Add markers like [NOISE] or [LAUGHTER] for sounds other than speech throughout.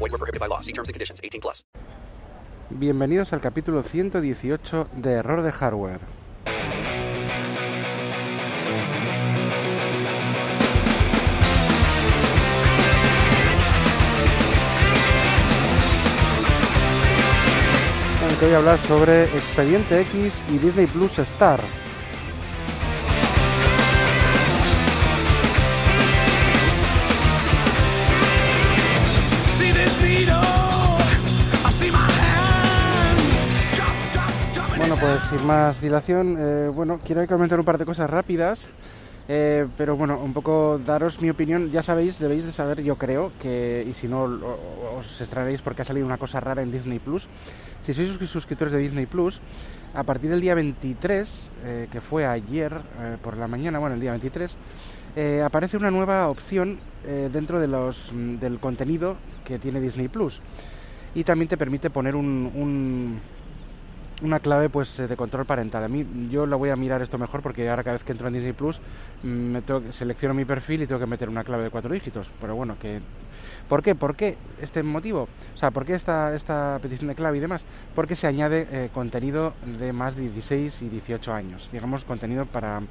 Void were prohibited by law. See terms and conditions. 18 plus. Bienvenidos al capítulo 118 de Error de Hardware. Voy a hablar sobre Expediente X y Disney Plus Star. Pues sin más dilación, eh, bueno, quiero comentar un par de cosas rápidas, eh, pero bueno, un poco daros mi opinión. Ya sabéis, debéis de saber, yo creo, que, y si no, os extrañaréis porque ha salido una cosa rara en Disney Plus. Si sois sus- suscriptores de Disney Plus, a partir del día 23, eh, que fue ayer eh, por la mañana, bueno, el día 23, eh, aparece una nueva opción dentro de los, mm, del contenido que tiene Disney Plus. Y también te permite poner un- un, una clave pues eh, de control parental. A mí yo lo voy a mirar esto mejor porque ahora cada vez que entro en Disney Plus mm, me tengo selecciono mi perfil y tengo que meter una clave de cuatro dígitos. Pero bueno, que ¿por qué? ¿Por qué este motivo? O sea, ¿por qué esta, esta petición de clave y demás? Porque se añade eh, contenido de más de 16 y 18 años. Digamos, contenido para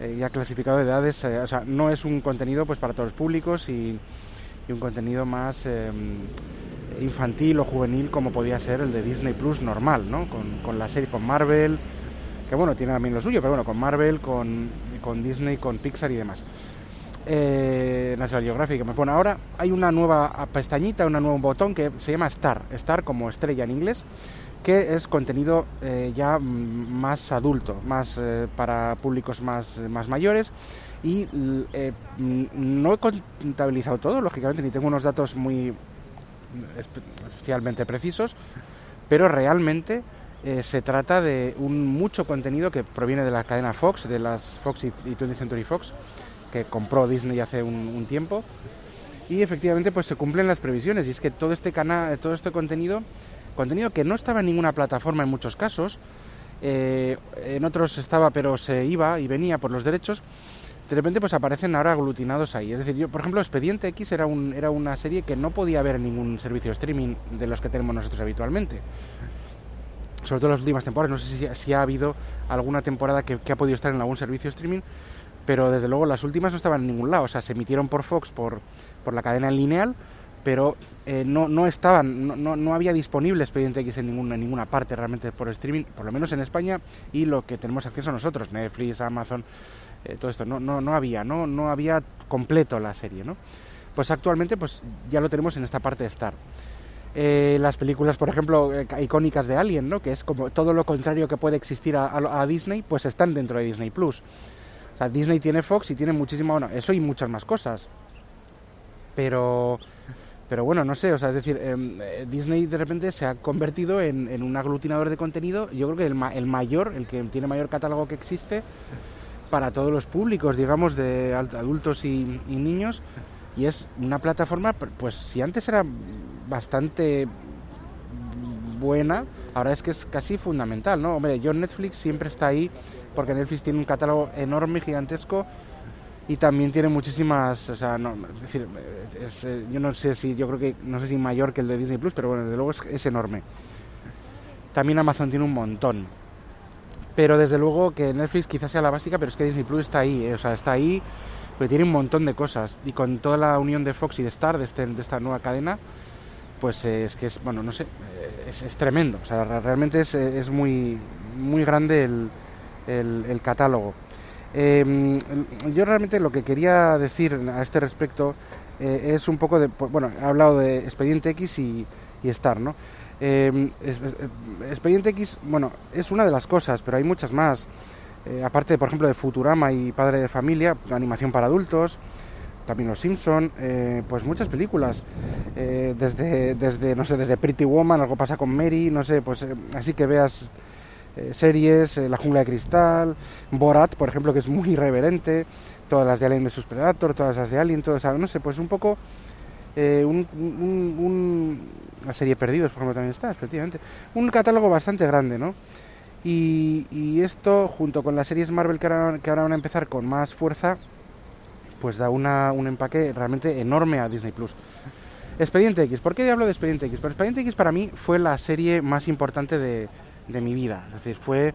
eh, ya clasificado de edades. o sea, no es un contenido pues para todos los públicos y, y un contenido más eh, infantil o juvenil como podía ser el de Disney Plus normal, ¿no? Con, con la serie, con Marvel, que bueno, tiene también lo suyo, pero bueno, con Marvel, con, con Disney, con Pixar y demás. Eh, National Geographic. Bueno, ahora hay una nueva pestañita, un nuevo botón que se llama Star, Star como estrella en inglés, que es contenido eh, ya más adulto, más eh, para públicos más, más mayores. Y eh, no he contabilizado todo, lógicamente, ni tengo unos datos muy especialmente precisos, pero realmente eh, se trata de un mucho contenido que proviene de la cadena Fox, de las Fox y, y 20th Century Fox, que compró Disney hace un, un tiempo. Y efectivamente pues se cumplen las previsiones. Y es que todo este canal, todo este contenido, contenido que no estaba en ninguna plataforma en muchos casos, eh, en otros estaba pero se iba y venía por los derechos, de repente pues aparecen ahora aglutinados ahí. Es decir, yo, por ejemplo, Expediente X era, un, era una serie que no podía haber en ningún servicio de streaming de los que tenemos nosotros habitualmente. Sobre todo en las últimas temporadas. No sé si, ha habido alguna temporada que, ha podido estar en algún servicio de streaming, pero desde luego las últimas no estaban en ningún lado. O sea, se emitieron por Fox, por, por la cadena en lineal, pero eh, no, no estaban, no, no, no había disponible Expediente X en ninguna, ninguna parte realmente por streaming, por lo menos en España, y lo que tenemos acceso nosotros, Netflix, Amazon, eh, todo esto, no, no, no había, no, no había completo la serie, ¿no? Pues actualmente pues ya lo tenemos en esta parte de Star. Eh, las películas, por ejemplo, eh, icónicas de Alien, ¿no? Que es como todo lo contrario que puede existir a, Disney, pues están dentro de Disney Plus. O sea, Disney tiene Fox y tiene muchísimo, bueno, eso y muchas más cosas. Pero, pero bueno, no sé, o sea, es decir, em, eh, Disney de repente se ha convertido en, en un aglutinador de contenido, yo creo que el, el mayor, el que tiene mayor catálogo que existe para todos los públicos, digamos, de adultos y, y niños, y es una plataforma, pues si antes era bastante buena, ahora es que es casi fundamental, ¿no? Hombre, yo Netflix siempre está ahí porque Netflix tiene un catálogo enorme, gigantesco y también tiene muchísimas, o sea, no, decir, es, eh, yo no sé si, yo creo que, no sé si mayor que el de Disney Plus, pero bueno, desde luego es enorme. También Amazon tiene un montón. Pero desde luego que Netflix quizás sea la básica, pero es que Disney Plus está ahí, eh, o sea, está ahí, porque tiene un montón de cosas. Y con toda la unión de Fox y de Star, de, este, de esta nueva cadena, pues eh, es que es, bueno, no sé, eh, es, es tremendo. O sea, re- realmente es, eh, es muy, muy grande el, el- catálogo. Eh, yo realmente lo que quería decir a este respecto eh, es un poco de, pues, bueno, he hablado de Expediente X y, y Star, ¿no? Eh, es- es- Expediente X, bueno, es una de las cosas, pero hay muchas más. Eh, aparte, por ejemplo, de Futurama y Padre de Familia, animación para adultos. también Los Simpson, eh, pues muchas películas, eh, desde, desde, no sé, desde Pretty Woman, algo pasa con Mary, no sé, pues eh, así que veas eh, series, eh, La jungla de cristal, Borat, por ejemplo, que es muy irreverente, todas las de Alien vs Predator, todas las de Alien, todas, no sé, pues un poco eh, un, un- un- la serie Perdidos, por ejemplo, también está, efectivamente, un catálogo bastante grande, ¿no? Y, esto, junto con las series Marvel que ahora, que ahora van a empezar con más fuerza, pues da una, un empaque realmente enorme a Disney Plus. Expediente X, ¿por qué hablo de Expediente X? Pues Expediente X para mí fue la serie más importante de, de mi vida. Es decir, fue.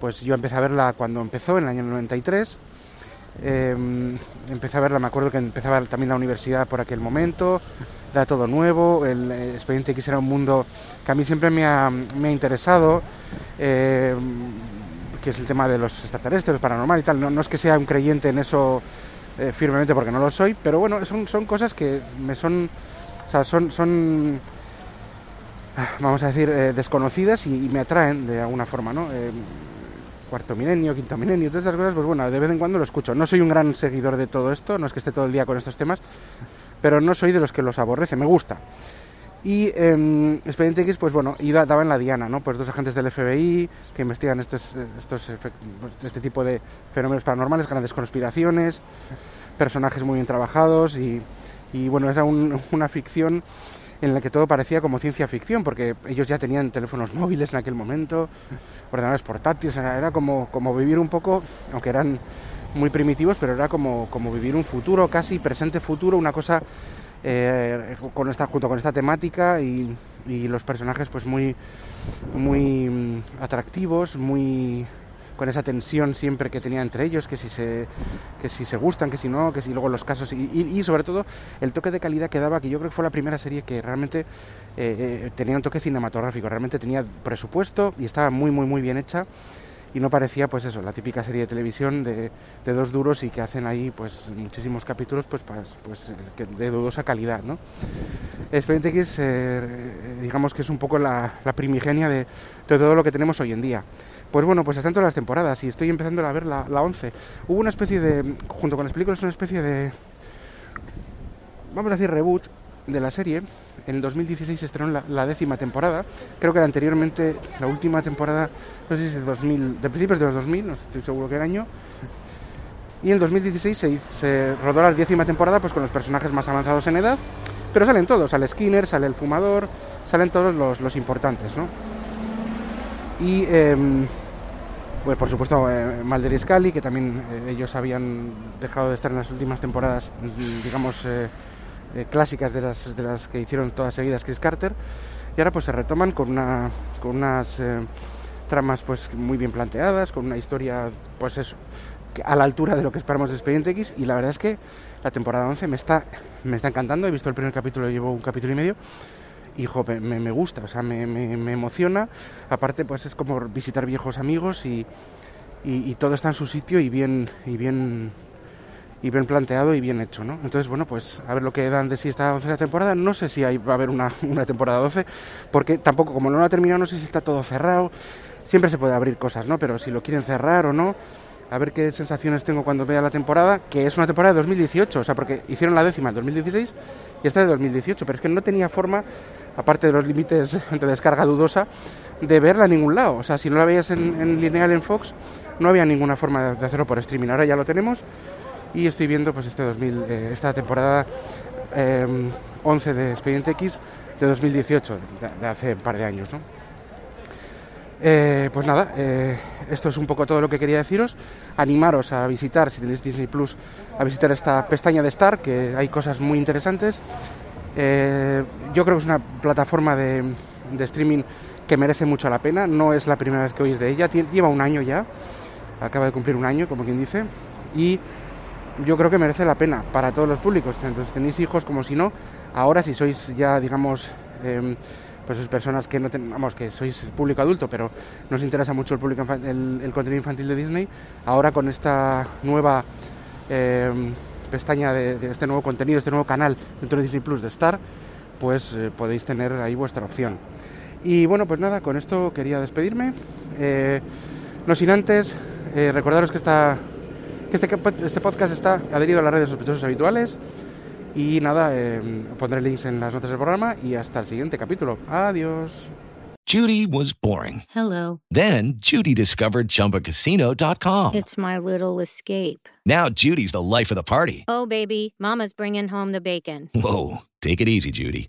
Pues yo empecé a verla cuando empezó, en el año 93. Eh, empecé a verla, me acuerdo que empezaba también la universidad por aquel momento. Era todo nuevo. El eh, Expediente X era un mundo que a mí siempre me ha, me ha interesado. eh, que es el tema de los extraterrestres, paranormal y tal. No, no es que sea un creyente en eso eh, firmemente porque no lo soy, pero bueno, son, son cosas que me son, o sea, son, ah, vamos a decir, eh, desconocidas y, y me atraen de alguna forma, ¿no? Cuarto milenio, quinto milenio, todas estas cosas, pues bueno, de vez en cuando lo escucho. No soy un gran seguidor de todo esto, no es que esté todo el día con estos temas, pero no soy de los que los aborrece, me gusta. Y eh, Expediente X, pues bueno, iba, daba en la diana, ¿no? Pues dos agentes del FBI que investigan estos, eh, estos este tipo de fenómenos paranormales, grandes conspiraciones, personajes muy bien trabajados y, y, bueno, era un- una ficción en la que todo parecía como ciencia ficción, porque ellos ya tenían teléfonos [LAUGHS] móviles en aquel momento, ordenadores portátiles, era, como, como vivir un poco, aunque eran muy primitivos, pero era como, como vivir un futuro, casi presente futuro, una cosa eh, con esta, junto con esta temática y, y los personajes pues muy, muy mm, atractivos, muy con esa tensión siempre que tenía entre ellos, que si se, que si se gustan, que si no, que si luego los casos, y, y- y sobre todo el toque de calidad que daba, que yo creo que fue la primera serie que realmente eh, eh, tenía un toque cinematográfico, realmente tenía presupuesto y estaba muy, muy, muy bien hecha y no parecía pues eso, la típica serie de televisión de, de dos duros y que hacen ahí pues muchísimos capítulos pues, pa- pues eh, de dudosa calidad, ¿no? Expediente X, eh, digamos que es un poco la, la primigenia de, de todo lo que tenemos hoy en día. Pues bueno, pues están todas las temporadas y estoy empezando a ver la, la 11. Hubo una especie de, junto con las películas, una especie de, vamos a decir, reboot de la serie. En el 2016 se estrenó la, la décima temporada. Creo que era anteriormente, la última temporada, no sé si es de 2000, de principios de los 2000, no estoy seguro qué año. Y en el 2016 se, se rodó la décima temporada pues con los personajes más avanzados en edad. Pero salen todos, sale Skinner, sale el fumador, salen todos los, los importantes, ¿no? Y, em, pues por supuesto, eh, Mulder y Scully, que también eh, ellos habían dejado de estar en las últimas temporadas, mm, digamos, eh, clásicas de las, de las que hicieron todas seguidas Chris Carter. Y ahora pues se retoman con, una, con unas eh, tramas pues muy bien planteadas, con una historia, pues eso, a la altura de lo que esperamos de Expediente X. Y la verdad es que la temporada 11 me está, me está encantando. He visto el primer capítulo, llevo un capítulo y medio. Y jo, me, me- gusta, o sea, me, me- me emociona. Aparte, pues es como visitar viejos amigos y, y- y todo está en su sitio y bien, y bien, y bien planteado y bien hecho, ¿no? Entonces, bueno, pues a ver lo que dan de sí esta once temporada. No sé si hay, va a haber una, [LAUGHS] una temporada 12, porque tampoco, como no lo ha terminado, no sé si está todo cerrado. Siempre se puede abrir cosas, ¿no? Pero si lo quieren cerrar o no, a ver qué sensaciones tengo cuando vea la temporada, que es una temporada de 2018, o sea, porque hicieron la décima en 2016 y esta de 2018, pero es que no tenía forma, aparte de los límites [LAUGHS] de descarga dudosa, de verla en ningún lado. O sea, si no la veías en, en lineal en Fox, no había ninguna forma de- de hacerlo por streaming. Ahora ya lo tenemos y estoy viendo pues este 2000, eh, esta temporada eh, 11 de Expediente X de 2018, de, hace un par de años, ¿no? Eh, pues nada, eh, esto es un poco todo lo que quería deciros. Animaros a visitar, si tenéis Disney Plus, a visitar esta pestaña de Star, que hay cosas muy interesantes. Eh, yo creo que es una plataforma de, de streaming que merece mucho la pena. No es la primera vez que oís de ella, lleva un año ya, acaba de cumplir un año, como quien dice, y yo creo que merece la pena para todos los públicos. Entonces, tenéis hijos como si no. Ahora, si sois ya, digamos, em, pues personas que no ten- que sois público adulto, pero no os interesa mucho el, público el, el contenido infantil de Disney, ahora con esta nueva em, pestaña de, de este nuevo contenido, este nuevo canal dentro de Disney Plus de Star, pues eh, podéis tener ahí vuestra opción. Y bueno, pues nada, con esto quería despedirme. Eh, no sin antes eh, recordaros que esta que este, este podcast está adherido a las redes sospechosos habituales. Y nada, eh, pondré links en las notas del programa y hasta el siguiente capítulo. Adiós. Judy was boring. Hello. Then Judy discovered ChumbaCasino.com. It's my little escape. Now Judy's the life of the party. Oh, baby, Mama's bringing home the bacon. Whoa, take it easy, Judy.